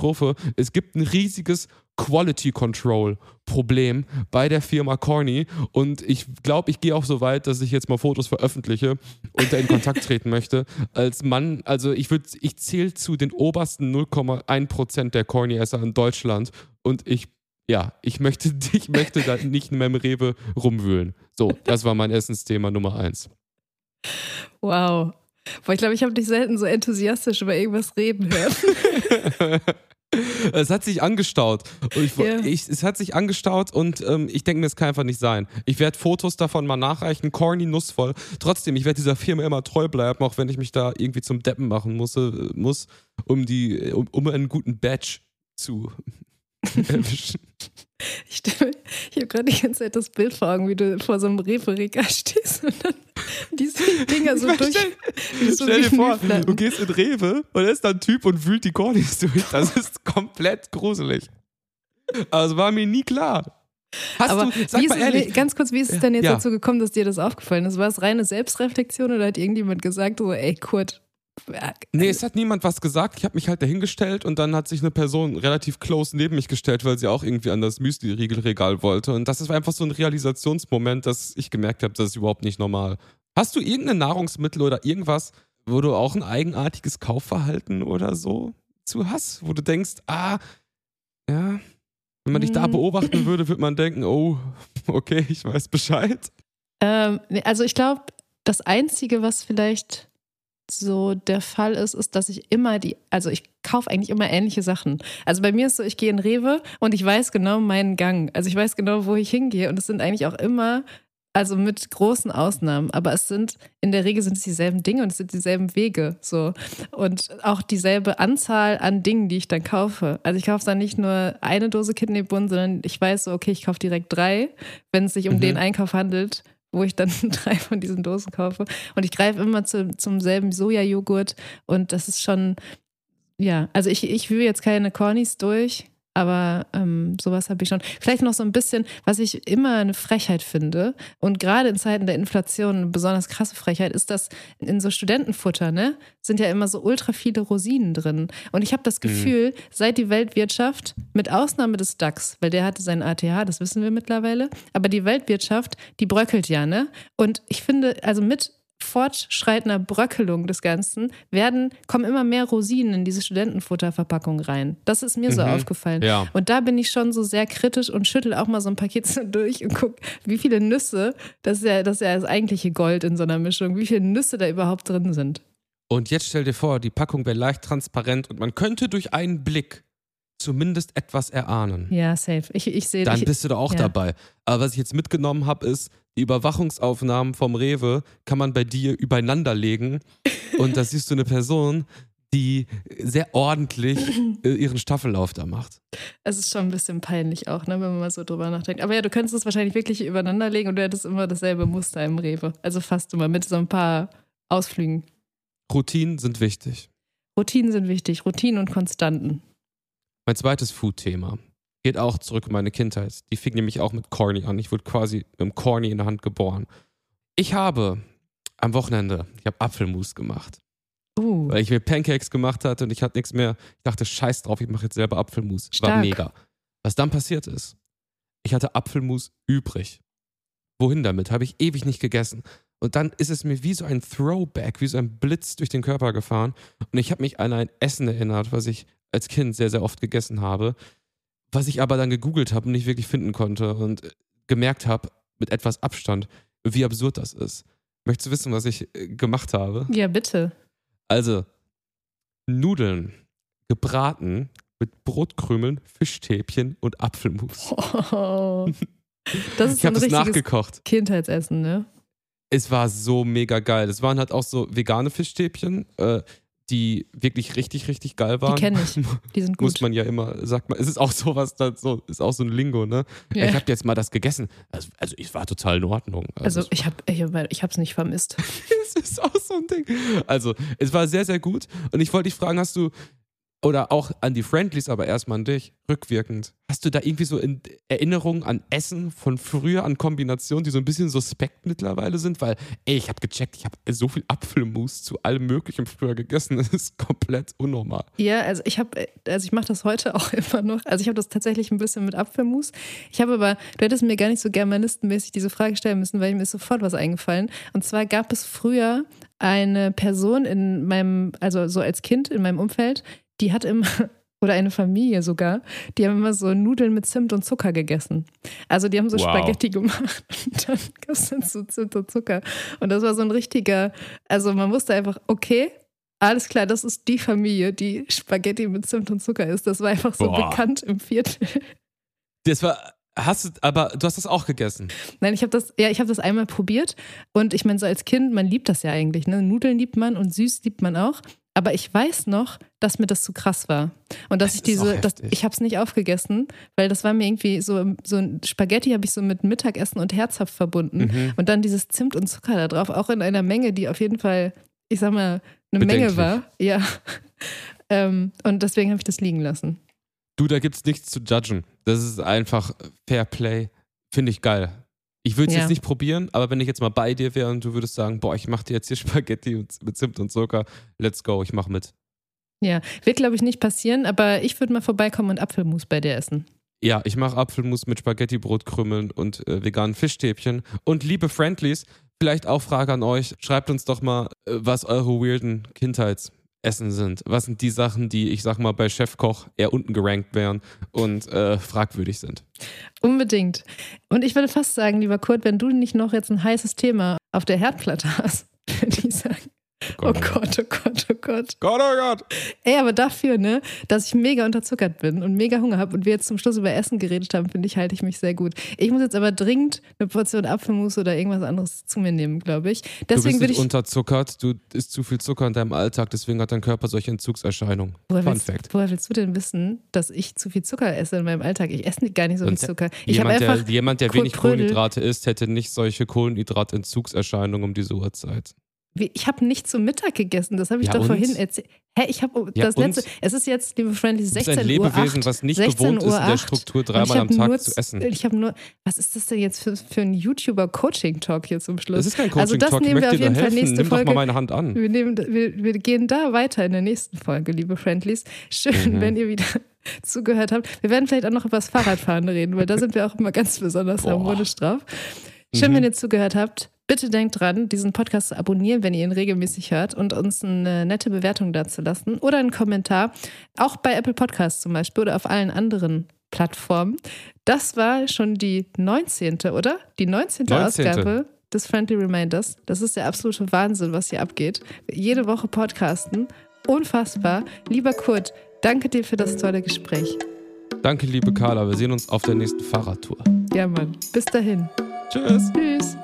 Es gibt ein riesiges Quality Control Problem bei der Firma Corny und ich glaube, ich gehe auch so weit, dass ich jetzt mal Fotos veröffentliche und da in Kontakt treten möchte. Als Mann, also ich würde, ich zähle zu den obersten 0,1% der Corny-Esser in Deutschland und ich, ja, ich möchte, ich möchte da nicht in meinem Rewe rumwühlen. So, das war mein Essensthema Nummer eins. Wow. Boah, ich glaube, ich habe dich selten so enthusiastisch über irgendwas reden hören. Es hat sich angestaut. Ich, Ja. ich, es hat sich angestaut und ähm, ich denke mir, es kann einfach nicht sein. Ich werde Fotos davon mal nachreichen, corny, nussvoll. Trotzdem, ich werde dieser Firma immer treu bleiben, auch wenn ich mich da irgendwie zum Deppen machen muss, äh, muss um, die, um, um einen guten Badge zu erwischen. Ich, stell- ich habe gerade die ganze Zeit das Bild vor Augen, wie du vor so einem Rewe-Regal stehst und dann diese Dinger so durch. wie so Stell dir vor, du gehst in Rewe und da ist da ein Typ und wühlt die Cornys durch. Das ist komplett gruselig. Also war mir nie klar. Hast Aber du, sag mal es, ehrlich, ganz kurz, wie ist es denn jetzt Ja. dazu gekommen, dass dir das aufgefallen ist? War es reine Selbstreflexion oder hat irgendjemand gesagt, so, ey, Kurt, Nee, es hat niemand was gesagt. Ich habe mich halt dahingestellt und dann hat sich eine Person relativ close neben mich gestellt, weil sie auch irgendwie an das Müsli-Riegelregal wollte. Und das ist einfach so ein Realisationsmoment, dass ich gemerkt habe, das ist überhaupt nicht normal. Hast du irgendein Nahrungsmittel oder irgendwas, wo du auch ein eigenartiges Kaufverhalten oder so zu hast, wo du denkst, ah, ja, wenn man dich da Mm. beobachten würde, würde man denken, oh, okay, ich weiß Bescheid. Ähm, also ich glaube, das Einzige, was vielleicht so der Fall ist, ist, dass ich immer die, also ich kaufe eigentlich immer ähnliche Sachen. Also bei mir ist so, ich gehe in Rewe und ich weiß genau meinen Gang. Also ich weiß genau, wo ich hingehe und es sind eigentlich auch immer, also mit großen Ausnahmen, aber es sind, in der Regel sind es dieselben Dinge und es sind dieselben Wege, so. Und auch dieselbe Anzahl an Dingen, die ich dann kaufe. Also ich kaufe dann nicht nur eine Dose Kidneybun, sondern ich weiß so, okay, ich kaufe direkt drei, wenn es sich um Mhm. den Einkauf handelt, wo ich dann drei von diesen Dosen kaufe. Und ich greife immer zu, zum selben Sojajoghurt und das ist schon, ja, also ich, ich will jetzt keine Cornys durch, aber ähm, sowas habe ich schon. Vielleicht noch so ein bisschen, was ich immer eine Frechheit finde und gerade in Zeiten der Inflation eine besonders krasse Frechheit ist, dass in so Studentenfutter, ne, sind ja immer so ultra viele Rosinen drin. Und ich habe das Gefühl, seit die Weltwirtschaft, mit Ausnahme des DAX, weil der hatte seinen ATH, das wissen wir mittlerweile, aber die Weltwirtschaft, die bröckelt ja, ne? Und ich finde, also mit fortschreitender Bröckelung des Ganzen werden, kommen immer mehr Rosinen in diese Studentenfutterverpackung rein. Das ist mir so Mhm. aufgefallen. Ja. Und da bin ich schon so sehr kritisch und schüttel auch mal so ein Paket so durch und guck, wie viele Nüsse, das ist ja das, ist ja das eigentliche Gold in so einer Mischung, wie viele Nüsse da überhaupt drin sind. Und jetzt stell dir vor, die Packung wäre leicht transparent und man könnte durch einen Blick zumindest etwas erahnen. Ja, safe. Ich, ich sehe Dann ich, bist du da auch ja. dabei. Aber was ich jetzt mitgenommen habe, ist, die Überwachungsaufnahmen vom Rewe kann man bei dir übereinander legen. und da siehst du eine Person, die sehr ordentlich äh, ihren Staffellauf da macht. Es ist schon ein bisschen peinlich auch, ne, wenn man mal so drüber nachdenkt. Aber ja, du könntest es wahrscheinlich wirklich übereinander legen und du hättest immer dasselbe Muster im Rewe. Also fast immer mit so ein paar Ausflügen. Routinen sind wichtig. Routinen sind wichtig, Routinen und Konstanten. Mein zweites Food-Thema geht auch zurück in meine Kindheit. Die fing nämlich auch mit Corny an. Ich wurde quasi mit einem Corny in der Hand geboren. Ich habe am Wochenende, ich habe Apfelmus gemacht. Uh, weil ich mir Pancakes gemacht hatte und ich hatte nichts mehr. Ich dachte, scheiß drauf, ich mache jetzt selber Apfelmus. War Stark. mega. Was dann passiert ist, ich hatte Apfelmus übrig. Wohin damit? Habe ich ewig nicht gegessen. Und dann ist es mir wie so ein Throwback, wie so ein Blitz durch den Körper gefahren. Und ich habe mich an ein Essen erinnert, was ich als Kind sehr, sehr oft gegessen habe, was ich aber dann gegoogelt habe und nicht wirklich finden konnte und gemerkt habe, mit etwas Abstand, wie absurd das ist. Möchtest du wissen, was ich äh, gemacht habe? ja, bitte. Also, Nudeln gebraten mit Brotkrümeln, Fischstäbchen und Apfelmus. Oh. Das ist Ich habe das nachgekocht. Kindheitsessen, ne? Es war so mega geil. Es waren halt auch so vegane Fischstäbchen, äh, die wirklich richtig, richtig geil waren. Die kenne ich. Die sind gut. Muss man ja immer, sagt man, es ist auch sowas, das so, ist auch so ein Lingo, ne? Ja. Ich habe jetzt mal das gegessen. Also, also ich war total in Ordnung. Also es ich habe ich hab, ich hab's nicht vermisst. Es ist auch so ein Ding. Also, es war sehr, sehr gut. Und ich wollte dich fragen, hast du, oder auch an die Friendlies, aber erstmal an dich, rückwirkend, hast du da irgendwie so in Erinnerungen an Essen von früher, an Kombinationen, die so ein bisschen suspekt mittlerweile sind? Weil, ey, ich habe gecheckt, ich habe so viel Apfelmus zu allem Möglichen früher gegessen. Das ist komplett unnormal. Ja, also ich habe, also ich mache das heute auch immer noch. Also ich habe das tatsächlich ein bisschen mit Apfelmus. Ich habe aber, du hättest mir gar nicht so germanistenmäßig diese Frage stellen müssen, weil mir ist sofort was eingefallen. Und zwar gab es früher eine Person in meinem, also so als Kind in meinem Umfeld, die hat immer, oder eine Familie sogar, die haben immer so Nudeln mit Zimt und Zucker gegessen. Also die haben so Wow. Spaghetti gemacht und dann gab es dann so Zimt und Zucker. Und das war so ein richtiger, also man wusste einfach, okay, alles klar, das ist die Familie, die Spaghetti mit Zimt und Zucker ist. Das war einfach so Boah. bekannt im Viertel. Das war, hast du, aber du hast das auch gegessen. Nein, ich habe das, ja, ich habe das einmal probiert und ich meine, so als Kind, man liebt das ja eigentlich, ne? Nudeln liebt man und süß liebt man auch. Aber ich weiß noch, dass mir das zu krass war. Und dass Das ich diese, dass, heftig. ich habe es nicht aufgegessen, weil das war mir irgendwie so, so ein Spaghetti habe ich so mit Mittagessen und herzhaft verbunden. Mhm. Und dann dieses Zimt und Zucker da drauf, auch in einer Menge, die auf jeden Fall, ich sag mal, eine Menge war. Ja. ähm, und deswegen habe ich das liegen lassen. Du, da gibt's nichts zu judgen. Das ist einfach Fair Play. Finde ich geil. Ich würde es Ja. jetzt nicht probieren, aber wenn ich jetzt mal bei dir wäre und du würdest sagen, boah, ich mache dir jetzt hier Spaghetti mit, Zimt und Zucker, let's go, ich mache mit. Ja, wird glaube ich nicht passieren, aber ich würde mal vorbeikommen und Apfelmus bei dir essen. Ja, ich mache Apfelmus mit Spaghetti-Brotkrümmeln und äh, veganen Fischstäbchen. Und liebe Friendlies, vielleicht auch Frage an euch, schreibt uns doch mal, äh, was eure weirden Kindheitsessen sind. Was sind die Sachen, die, ich sag mal, bei Chefkoch eher unten gerankt wären und äh, fragwürdig sind. Unbedingt. Und ich würde fast sagen, lieber Kurt, wenn du nicht noch jetzt ein heißes Thema auf der Herdplatte hast, würde ich sagen, oh Gott, oh Gott, oh Gott. Gott, oh Gott. Ey, aber dafür, ne, dass ich mega unterzuckert bin und mega Hunger habe und wir jetzt zum Schluss über Essen geredet haben, finde ich, halte ich mich sehr gut. Ich muss jetzt aber dringend eine Portion Apfelmus oder irgendwas anderes zu mir nehmen, glaube ich. Du Deswegen bist würde nicht ich. unterzuckert, du isst zu viel Zucker in deinem Alltag, deswegen hat dein Körper solche Entzugserscheinungen. Woher Fun willst, Fact. woher willst du denn wissen, dass ich zu viel Zucker esse in meinem Alltag? Ich esse gar nicht so viel Zucker. Ich habe Jemand, einfach. der, jemand, der wenig. Kohlenhydrate isst, hätte nicht solche Kohlenhydratentzugserscheinungen um diese Uhrzeit. Ich habe nicht zum Mittag gegessen, das habe ich Ja, doch und? vorhin erzählt. Hä, ich habe Ja, das und? letzte. Es ist jetzt, liebe Friendly, Du bist 16 ein Lebewesen, Uhr. was nicht 16 gewohnt ist, in Uhr der 8. Struktur dreimal am Tag nur, zu essen. Ich habe nur, was ist das denn jetzt für, für ein YouTuber-Coaching-Talk hier zum Schluss? Das ist kein Also das Coaching-Talk, nehmen wir auf jeden Fall nächste Nimm doch mal Folge. meine Hand an. Wir, nehmen, wir, wir gehen da weiter in der nächsten Folge, liebe Friendlies. Schön, Mhm. wenn ihr wieder zugehört habt. Wir werden vielleicht auch noch über das Fahrradfahren reden, weil da sind wir auch immer ganz besonders Boah. harmonisch drauf. Schön, Mhm. wenn ihr zugehört habt. Bitte denkt dran, diesen Podcast zu abonnieren, wenn ihr ihn regelmäßig hört und uns eine nette Bewertung dazulassen oder einen Kommentar. Auch bei Apple Podcasts zum Beispiel oder auf allen anderen Plattformen. Das war schon die 19. oder? Die 19. 19.. Ausgabe des Friendly Reminders. Das ist der absolute Wahnsinn, was hier abgeht. Jede Woche podcasten. Unfassbar. Lieber Kurt, danke dir für das tolle Gespräch. Danke, liebe Carla. Wir sehen uns auf der nächsten Fahrradtour. Ja, Mann. Bis dahin. Tschüss. Tschüss.